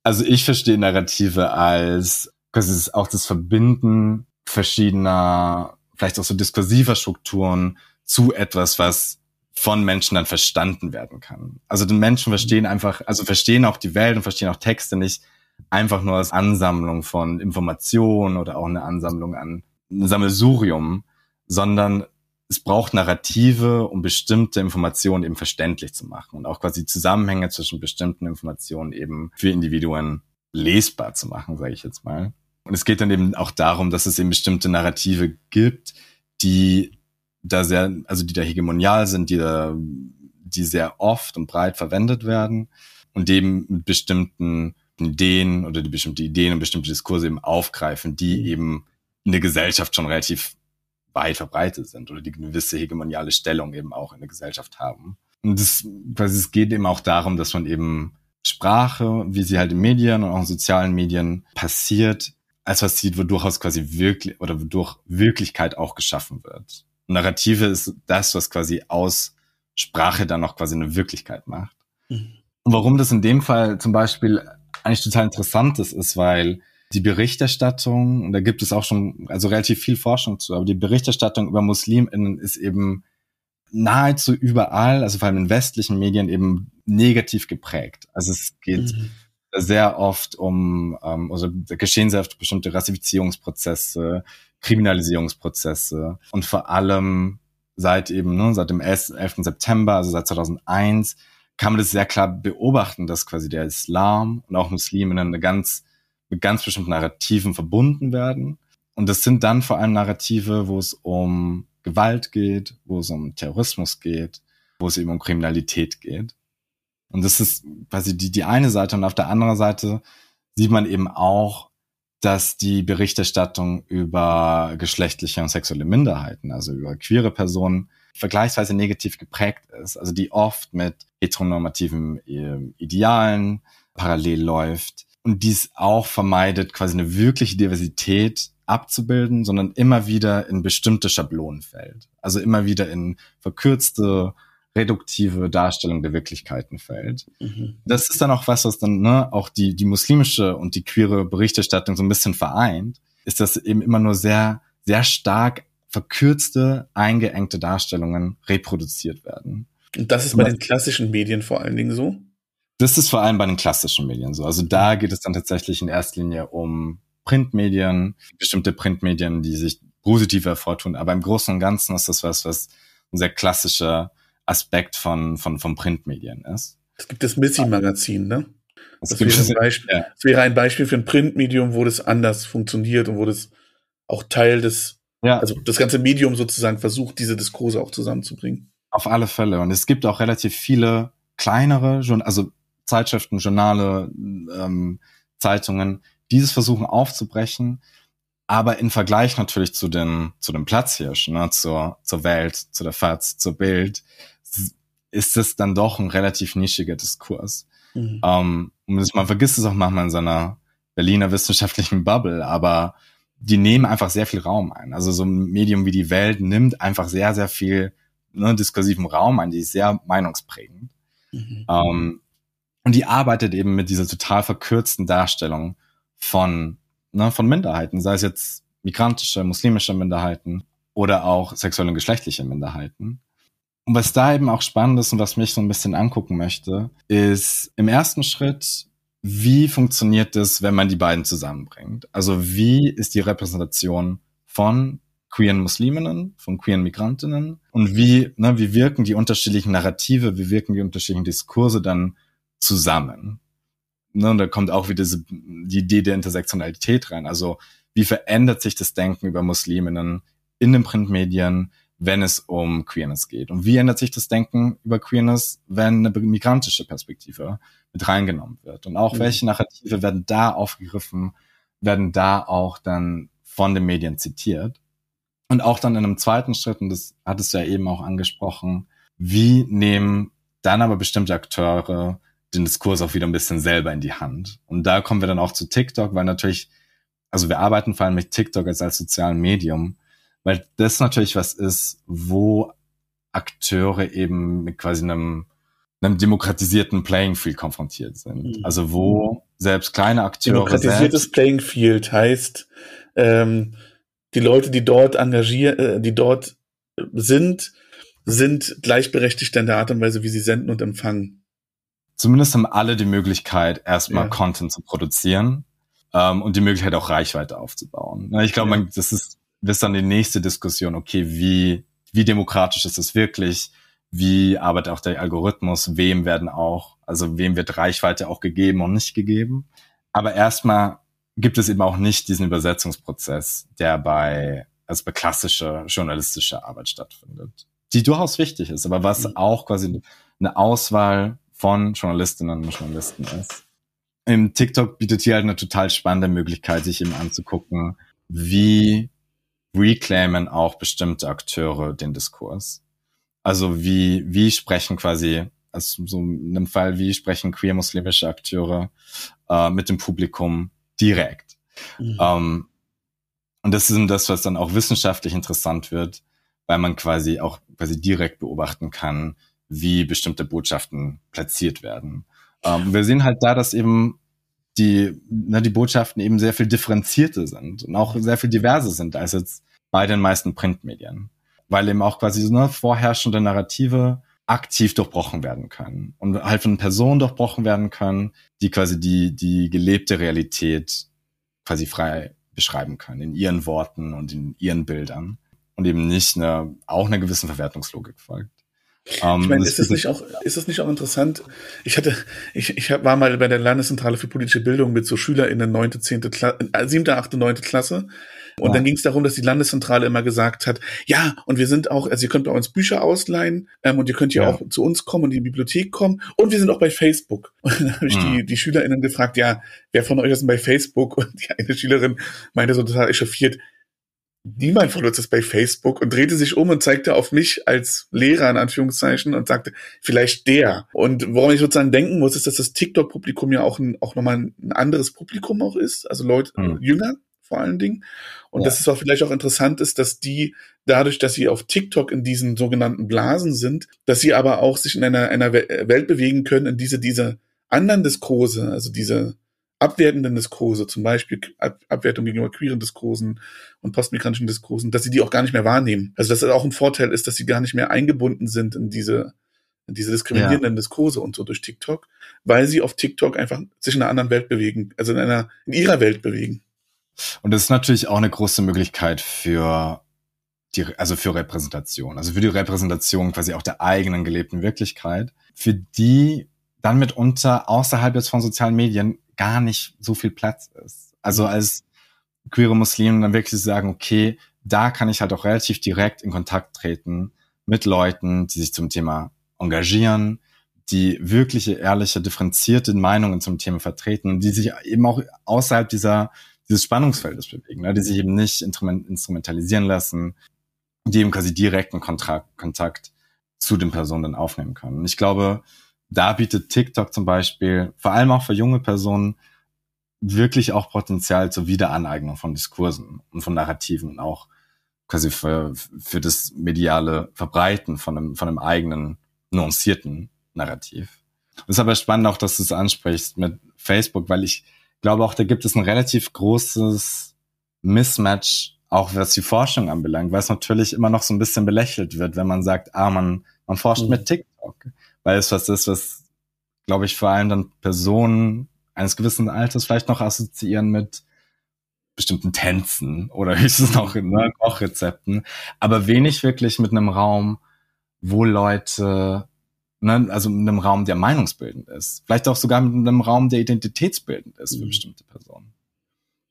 Also ich verstehe Narrative als quasi ist auch das Verbinden verschiedener, vielleicht auch so diskursiver Strukturen zu etwas, was von Menschen dann verstanden werden kann. Also die Menschen verstehen einfach, also verstehen auch die Welt und verstehen auch Texte nicht einfach nur als Ansammlung von Informationen oder auch eine Ansammlung an ein Sammelsurium, sondern es braucht Narrative, um bestimmte Informationen eben verständlich zu machen und auch quasi Zusammenhänge zwischen bestimmten Informationen eben für Individuen lesbar zu machen, sage ich jetzt mal. Und es geht dann eben auch darum, dass es eben bestimmte Narrative gibt, die da sehr, also die da hegemonial sind, die da, die sehr oft und breit verwendet werden und eben mit bestimmten Ideen oder die bestimmte Ideen und bestimmte Diskurse eben aufgreifen, die mhm. eben in der Gesellschaft schon relativ weit verbreitet sind oder die eine gewisse hegemoniale Stellung eben auch in der Gesellschaft haben. Und das, quasi, es geht eben auch darum, dass man eben Sprache, wie sie halt in Medien und auch in sozialen Medien passiert, als was sieht, wodurch aus quasi wirklich oder wodurch Wirklichkeit auch geschaffen wird. Und Narrative ist das, was quasi aus Sprache dann auch quasi eine Wirklichkeit macht. Mhm. Und warum das in dem Fall zum Beispiel eigentlich total interessant ist, ist, weil die Berichterstattung, und da gibt es auch schon also relativ viel Forschung zu, aber die Berichterstattung über MuslimInnen ist eben nahezu überall, also vor allem in westlichen Medien eben negativ geprägt. Also es geht mhm. sehr oft um, ähm, also da geschehen sehr oft bestimmte Rassifizierungsprozesse, Kriminalisierungsprozesse und vor allem seit eben, ne, seit dem 11. September, also seit 2001, kann man das sehr klar beobachten, dass quasi der Islam und auch Musliminnen eine ganz, mit ganz bestimmten Narrativen verbunden werden. Und das sind dann vor allem Narrative, wo es um Gewalt geht, wo es um Terrorismus geht, wo es eben um Kriminalität geht. Und das ist quasi die, die eine Seite. Und auf der anderen Seite sieht man eben auch, dass die Berichterstattung über geschlechtliche und sexuelle Minderheiten, also über queere Personen, vergleichsweise negativ geprägt ist, also die oft mit heteronormativen ähm, Idealen parallel läuft und dies auch vermeidet, quasi eine wirkliche Diversität abzubilden, sondern immer wieder in bestimmte Schablonen fällt. Also immer wieder in verkürzte, reduktive Darstellung der Wirklichkeiten fällt. Mhm. Das ist dann auch was, was dann ne, auch die, die muslimische und die queere Berichterstattung so ein bisschen vereint, ist, dass eben immer nur sehr, sehr stark verkürzte, eingeengte Darstellungen reproduziert werden. Und das ist bei den klassischen Medien vor allen Dingen so? Das ist vor allem bei den klassischen Medien so. Also da geht es dann tatsächlich in erster Linie um Printmedien, bestimmte Printmedien, die sich positiv hervortun. Aber im Großen und Ganzen ist das was, was ein sehr klassischer Aspekt von, von, von Printmedien ist. Es gibt das Missy-Magazin, ne? Das, das, wäre ein *laughs* Beispiel, ja. das wäre ein Beispiel für ein Printmedium, wo das anders funktioniert und wo das auch Teil des ja. Also das ganze Medium sozusagen versucht, diese Diskurse auch zusammenzubringen. Auf alle Fälle. Und es gibt auch relativ viele kleinere, also Zeitschriften, Journale, ähm, Zeitungen, dieses versuchen aufzubrechen, aber im Vergleich natürlich zu den, zu den Platzhirschen, ne, zur, zur Welt, zu der FAZ, zur Bild, ist es dann doch ein relativ nischiger Diskurs. Mhm. Ähm, man vergisst es auch manchmal in seiner Berliner wissenschaftlichen Bubble, aber die nehmen einfach sehr viel Raum ein. Also so ein Medium wie die Welt nimmt einfach sehr, sehr viel ne, diskursiven Raum ein, die ist sehr meinungsprägend. Mhm. Ähm, und die arbeitet eben mit dieser total verkürzten Darstellung von, ne, von Minderheiten, sei es jetzt migrantische, muslimische Minderheiten oder auch sexuelle und geschlechtliche Minderheiten. Und was da eben auch spannend ist und was mich so ein bisschen angucken möchte, ist im ersten Schritt wie funktioniert das, wenn man die beiden zusammenbringt? Also wie ist die Repräsentation von queeren Musliminnen, von queeren Migrantinnen und wie, ne, wie wirken die unterschiedlichen Narrative, wie wirken die unterschiedlichen Diskurse dann zusammen. Ne, und da kommt auch wieder diese, die Idee der Intersektionalität rein. Also wie verändert sich das Denken über Musliminnen in den Printmedien, wenn es um Queerness geht? Und wie ändert sich das Denken über Queerness, wenn eine migrantische Perspektive mit reingenommen wird? Und auch mhm. welche Narrative werden da aufgegriffen, werden da auch dann von den Medien zitiert? Und auch dann in einem zweiten Schritt, und das hattest du ja eben auch angesprochen, wie nehmen dann aber bestimmte Akteure den Diskurs auch wieder ein bisschen selber in die Hand? Und da kommen wir dann auch zu TikTok, weil natürlich, also wir arbeiten vor allem mit TikTok als als sozialen Medium, weil das natürlich was ist, wo Akteure eben mit quasi einem, einem demokratisierten Playing Field konfrontiert sind. Mhm. Also wo selbst kleine Akteure. Demokratisiertes selbst, Playing Field heißt, ähm, die Leute, die dort engagieren, äh, die dort sind, sind gleichberechtigt in der Art und Weise, wie sie senden und empfangen. Zumindest haben alle die Möglichkeit, erstmal ja. Content zu produzieren ähm, und die Möglichkeit auch Reichweite aufzubauen. Ich glaube, ja. das ist das ist dann die nächste Diskussion. Okay, wie wie demokratisch ist es wirklich? Wie arbeitet auch der Algorithmus? Wem werden auch, also wem wird Reichweite auch gegeben und nicht gegeben? Aber erstmal gibt es eben auch nicht diesen Übersetzungsprozess, der bei, also bei klassischer journalistischer Arbeit stattfindet, die durchaus wichtig ist, aber was mhm. auch quasi eine Auswahl von Journalistinnen und Journalisten ist. Im TikTok bietet hier halt eine total spannende Möglichkeit, sich eben anzugucken, wie reclaimen auch bestimmte Akteure den Diskurs. Also wie, wie sprechen quasi, also so in einem Fall, wie sprechen queer-muslimische Akteure äh, mit dem Publikum direkt. Mhm. Ähm, und das ist das, was dann auch wissenschaftlich interessant wird, weil man quasi auch quasi direkt beobachten kann, wie bestimmte Botschaften platziert werden. Ähm, wir sehen halt da, dass eben die, ne, die Botschaften eben sehr viel differenzierter sind und auch sehr viel diverser sind als jetzt bei den meisten Printmedien. Weil eben auch quasi so eine vorherrschende Narrative aktiv durchbrochen werden können und halt von Personen durchbrochen werden können, die quasi die, die gelebte Realität quasi frei beschreiben können in ihren Worten und in ihren Bildern und eben nicht eine, auch einer gewissen Verwertungslogik folgt. Um, ich meine, ist es nicht auch, ist es nicht auch interessant? Ich hatte, ich, ich war mal bei der Landeszentrale für politische Bildung mit so SchülerInnen neunte, zehnte Klasse, äh, siebte, achte, neunte Klasse und ja. dann ging es darum, dass die Landeszentrale immer gesagt hat, ja, und wir sind auch, also ihr könnt bei uns Bücher ausleihen ähm, und ihr könnt ja, ja, auch zu uns kommen und in die Bibliothek kommen und wir sind auch bei Facebook. *laughs* Und dann habe ich mhm. die, die SchülerInnen gefragt, ja, wer von euch ist denn bei Facebook? Und die eine Schülerin meinte so total echauffiert, niemand von uns ist bei Facebook und drehte sich um und zeigte auf mich als Lehrer in Anführungszeichen und sagte, vielleicht der. Und woran ich sozusagen denken muss, ist, dass das TikTok-Publikum ja auch, ein, auch nochmal ein anderes Publikum auch ist, also Leute, mhm. jünger vor allen Dingen. Und ja. dass es auch vielleicht auch interessant ist, dass die dadurch, dass sie auf TikTok in diesen sogenannten Blasen sind, dass sie aber auch sich in einer, einer Welt bewegen können, in diese, diese anderen Diskurse, also diese abwertenden Diskurse, zum Beispiel Ab Abwertung gegenüber queeren Diskursen und postmigrantischen Diskursen, dass sie die auch gar nicht mehr wahrnehmen. Also dass es auch ein Vorteil ist, dass sie gar nicht mehr eingebunden sind in diese, in diese diskriminierenden ja. Diskurse und so durch TikTok, weil sie auf TikTok einfach sich in einer anderen Welt bewegen, also in einer, in ihrer Welt bewegen. Und das ist natürlich auch eine große Möglichkeit für die, also für Repräsentation, also für die Repräsentation quasi auch der eigenen gelebten Wirklichkeit, für die dann mitunter außerhalb jetzt von sozialen Medien gar nicht so viel Platz ist. Also als queere Muslimen dann wirklich sagen, okay, da kann ich halt auch relativ direkt in Kontakt treten mit Leuten, die sich zum Thema engagieren, die wirkliche, ehrliche, differenzierte Meinungen zum Thema vertreten die sich eben auch außerhalb dieser dieses Spannungsfeldes bewegen, ne, die sich eben nicht instrumentalisieren lassen, die eben quasi direkten Kontakt, zu den Personen aufnehmen können. Und ich glaube, da bietet TikTok zum Beispiel, vor allem auch für junge Personen, wirklich auch Potenzial zur Wiederaneignung von Diskursen und von Narrativen und auch quasi für, für das mediale Verbreiten von einem, von einem eigenen nuancierten Narrativ. Es ist aber spannend auch, dass du es ansprichst mit Facebook, weil ich glaube auch, da gibt es ein relativ großes Mismatch, auch was die Forschung anbelangt, weil es natürlich immer noch so ein bisschen belächelt wird, wenn man sagt, ah, man, man forscht mhm. mit TikTok. Weil es was ist, was, glaube ich, vor allem dann Personen eines gewissen Alters vielleicht noch assoziieren mit bestimmten Tänzen oder *laughs* höchstens noch in ne, Kochrezepten, aber wenig wirklich mit einem Raum, wo Leute, ne, also mit einem Raum, der meinungsbildend ist. Vielleicht auch sogar mit einem Raum, der identitätsbildend ist für mhm. bestimmte Personen.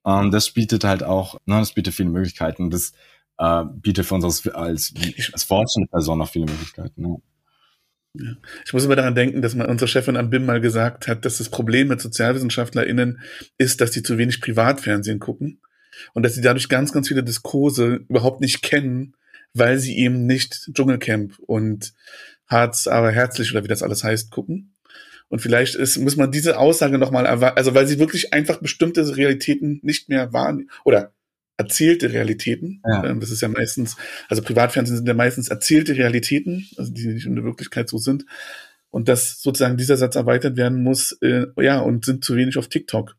Und das bietet halt auch, ne, das bietet viele Möglichkeiten. Das äh, bietet für uns als, als, als forschende Person auch viele Möglichkeiten. Ja. Ja. Ich muss immer daran denken, dass mal unsere Chefin am BIM mal gesagt hat, dass das Problem mit SozialwissenschaftlerInnen ist, dass die zu wenig Privatfernsehen gucken und dass sie dadurch ganz, ganz viele Diskurse überhaupt nicht kennen, weil sie eben nicht Dschungelcamp und Harz, aber herzlich oder wie das alles heißt, gucken. Und vielleicht ist, muss man diese Aussage nochmal, also weil sie wirklich einfach bestimmte Realitäten nicht mehr wahrnehmen oder erzählte Realitäten. Ja. Ähm, das ist ja meistens, also Privatfernsehen sind ja meistens erzählte Realitäten, also die nicht in der Wirklichkeit so sind. Und dass sozusagen dieser Satz erweitert werden muss, äh, ja, und sind zu wenig auf TikTok.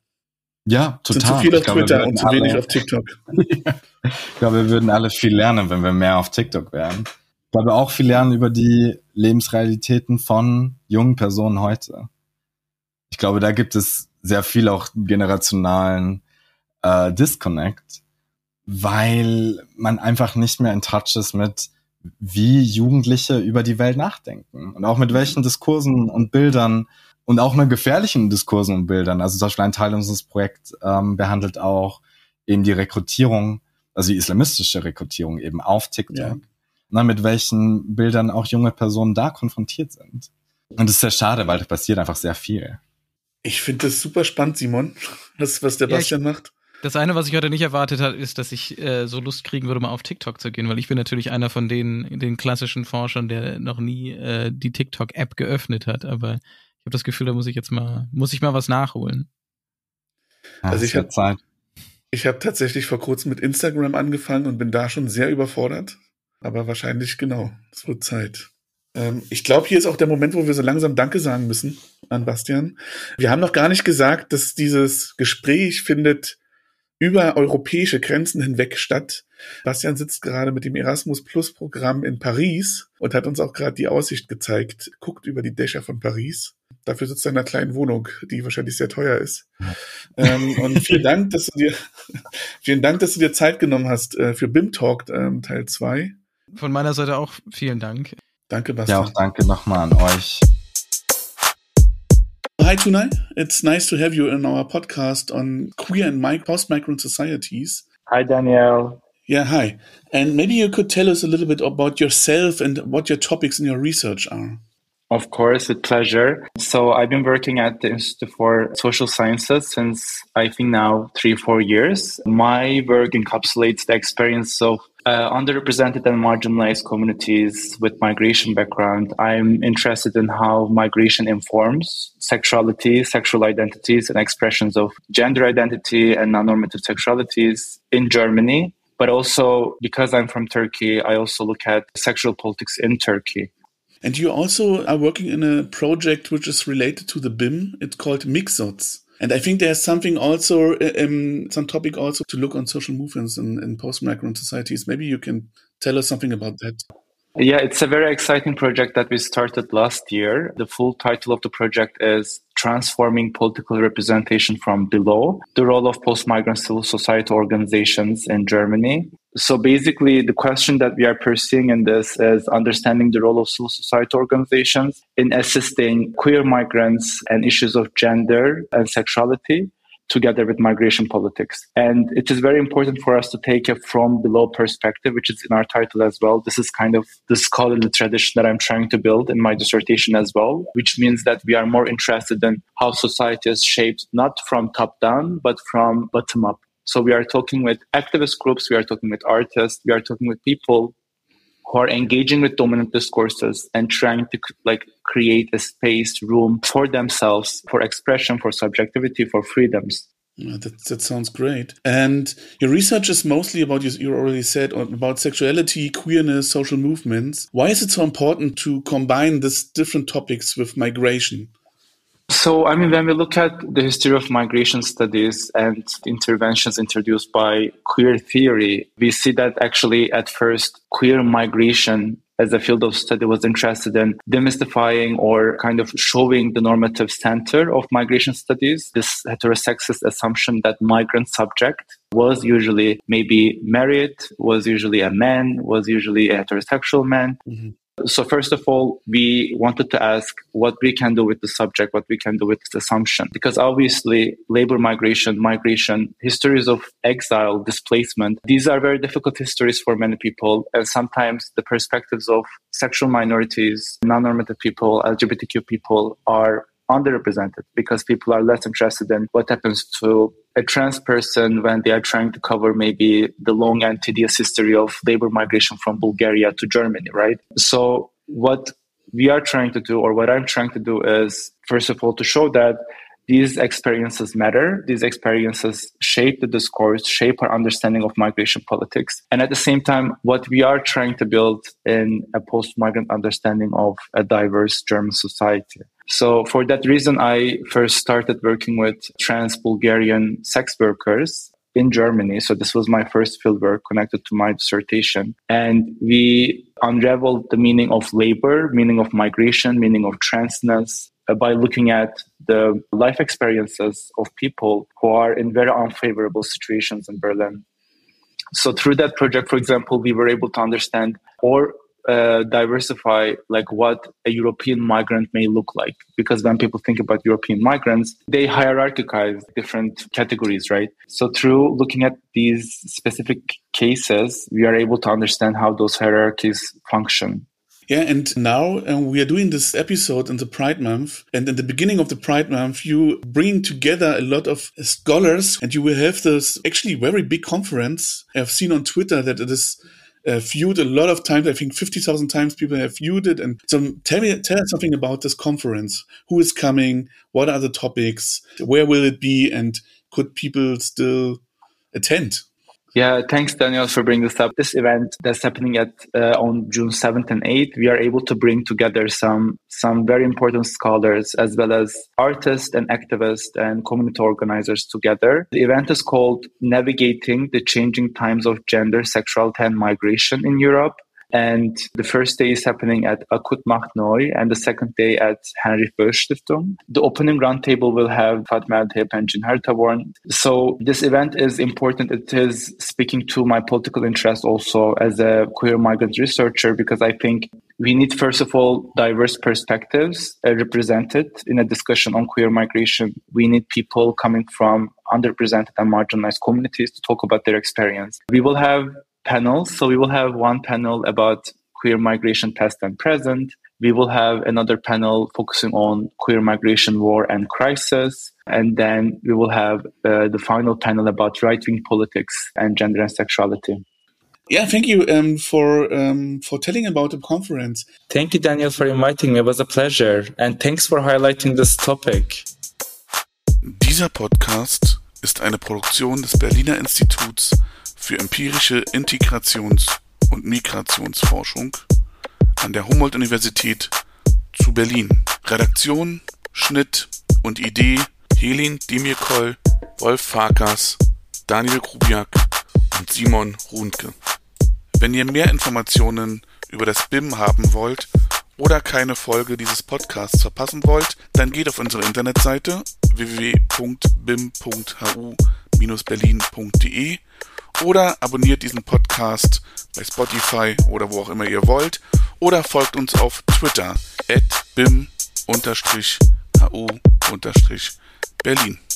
Ja, total. Sind zu viel auf glaube, Twitter und zu alle, wenig auf TikTok. *laughs* ich glaube, wir würden alle viel lernen, wenn wir mehr auf TikTok wären. Ich glaube auch viel lernen über die Lebensrealitäten von jungen Personen heute. Ich glaube, da gibt es sehr viel auch generationalen äh, Disconnect weil man einfach nicht mehr in Touch ist mit, wie Jugendliche über die Welt nachdenken und auch mit welchen Diskursen und Bildern und auch mit gefährlichen Diskursen und Bildern. Also zum Beispiel ein Teil unseres Projekts ähm, behandelt auch eben die Rekrutierung, also die islamistische Rekrutierung eben auf TikTok. Ja. Na, mit welchen Bildern auch junge Personen da konfrontiert sind. Und das ist sehr schade, weil da passiert einfach sehr viel. Ich finde das super spannend, Simon, *laughs* was, was der ja, Bastian macht. Das eine, was ich heute nicht erwartet habe, ist, dass ich äh, so Lust kriegen würde, mal auf TikTok zu gehen, weil ich bin natürlich einer von den, den klassischen Forschern, der noch nie äh, die TikTok-App geöffnet hat. Aber ich habe das Gefühl, da muss ich jetzt mal, muss ich mal was nachholen. Ja, also ich habe Zeit. Ich habe tatsächlich vor kurzem mit Instagram angefangen und bin da schon sehr überfordert. Aber wahrscheinlich genau, es wird Zeit. Ähm, ich glaube, hier ist auch der Moment, wo wir so langsam Danke sagen müssen an Bastian. Wir haben noch gar nicht gesagt, dass dieses Gespräch findet über europäische Grenzen hinweg statt. Bastian sitzt gerade mit dem Erasmus Plus Programm in Paris und hat uns auch gerade die Aussicht gezeigt, guckt über die Dächer von Paris. Dafür sitzt er in einer kleinen Wohnung, die wahrscheinlich sehr teuer ist. ähm, und vielen Dank, dass du dir, *laughs* vielen Dank, dass du dir Zeit genommen hast äh, für BIM Talk ähm, Teil 2. Von meiner Seite auch vielen Dank. Danke, Bastian. Ja, auch danke nochmal an euch. Hi, Tunai. It's nice to have you in our podcast on queer and post-migrant societies. Hi, Danielle. Yeah, hi. And maybe you could tell us a little bit about yourself and what your topics in your research are. Of course, with pleasure. So I've been working at the Institute for Social Sciences since I think now three, four years. My work encapsulates the experience of uh, underrepresented and marginalized communities with migration background. I'm interested in how migration informs sexuality, sexual identities, and expressions of gender identity and non-normative sexualities in Germany. But also because I'm from Turkey, I also look at sexual politics in Turkey. And you also are working in a project which is related to the BIM. It's called Mixots. And I think there's something also, uh, um, some topic also to look on social movements in, in post-migrant societies. Maybe you can tell us something about that. Yeah, it's a very exciting project that we started last year. The full title of the project is Transforming Political Representation from Below, the role of post-migrant civil society organizations in Germany. So basically, the question that we are pursuing in this is understanding the role of civil society organizations in assisting queer migrants and issues of gender and sexuality together with migration politics. And it is very important for us to take a from below perspective, which is in our title as well. This is kind of the scholarly tradition that I'm trying to build in my dissertation as well, which means that we are more interested in how society is shaped not from top down, but from bottom up. So we are talking with activist groups, we are talking with artists, we are talking with people who are engaging with dominant discourses and trying to like create a space room for themselves for expression for subjectivity for freedoms that, that sounds great. And your research is mostly about, you already said, about sexuality, queerness, social movements. Why is it so important to combine these different topics with migration? So, I mean, when we look at the history of migration studies and interventions introduced by queer theory, we see that actually at first queer migration as a field of study was interested in demystifying or kind of showing the normative center of migration studies, this heterosexist assumption that migrant subject was usually maybe married, was usually a man, was usually a heterosexual man. Mm-hmm. So first of all, we wanted to ask what we can do with the subject, what we can do with this assumption. Because obviously labor migration, migration, histories of exile, displacement, these are very difficult histories for many people. And sometimes the perspectives of sexual minorities, non-normative people, LGBTQ people are underrepresented because people are less interested in what happens to a trans person when they are trying to cover maybe the long and tedious history of labor migration from Bulgaria to Germany, right? So what we are trying to do, or what I'm trying to do is, first of all, to show that these experiences matter. These experiences shape the discourse, shape our understanding of migration politics. And at the same time, what we are trying to build in a post migrant understanding of a diverse German society. So for that reason, I first started working with trans Bulgarian sex workers in Germany. So this was my first fieldwork connected to my dissertation. And we unraveled the meaning of labor, meaning of migration, meaning of transness by looking at the life experiences of people who are in very unfavorable situations in Berlin. So through that project, for example, we were able to understand or uh, diversify like what a European migrant may look like. Because when people think about European migrants, they hierarchize different categories, right? So through looking at these specific cases, we are able to understand how those hierarchies function. Yeah, and now um, we are doing this episode in the Pride Month. And in the beginning of the Pride Month, you bring together a lot of scholars and you will have this actually very big conference. I've seen on Twitter that it is uh, viewed a lot of times. I think 50,000 times people have viewed it. And so tell me, tell us something about this conference. Who is coming? What are the topics? Where will it be? And could people still attend? Yeah, thanks, Daniel, for bringing this up. This event that's happening at uh, on June 7th and 8th, we are able to bring together some some very important scholars as well as artists and activists and community organizers together. The event is called Navigating the Changing Times of Gender, Sexuality and Migration in Europe. And the first day is happening at Akut Macht Neu and the second day at Heinrich Böll Stiftung. The opening roundtable will have Fatma Adhep and Jin Hertaborn. So this event is important. It is speaking to my political interest also as a queer migrant researcher because I think we need, first of all, diverse perspectives uh, represented in a discussion on queer migration. We need people coming from underrepresented and marginalized communities to talk about their experience. We will have panels. So we will have one panel about queer migration past and present. We will have another panel focusing on queer migration, war, and crisis. And then we will have uh, the final panel about right wing politics and gender and sexuality. Yeah, thank you um, for um, for telling about the conference. Thank you, Daniel, for inviting me. It was a pleasure, and thanks for highlighting this topic. Dieser Podcast ist eine Produktion des Berliner Instituts für empirische Integrations- und Migrationsforschung an der Humboldt-Universität zu Berlin. Redaktion, Schnitt und Idee Helin Demirkol, Wolf Farkas, Daniel Grubiak und Simon Runke. Wenn ihr mehr Informationen über das BIM haben wollt oder keine Folge dieses Podcasts verpassen wollt, dann geht auf unsere Internetseite www.bim.hu-berlin.de oder abonniert diesen Podcast bei Spotify oder wo auch immer ihr wollt oder folgt uns auf Twitter at bim-hu-berlin.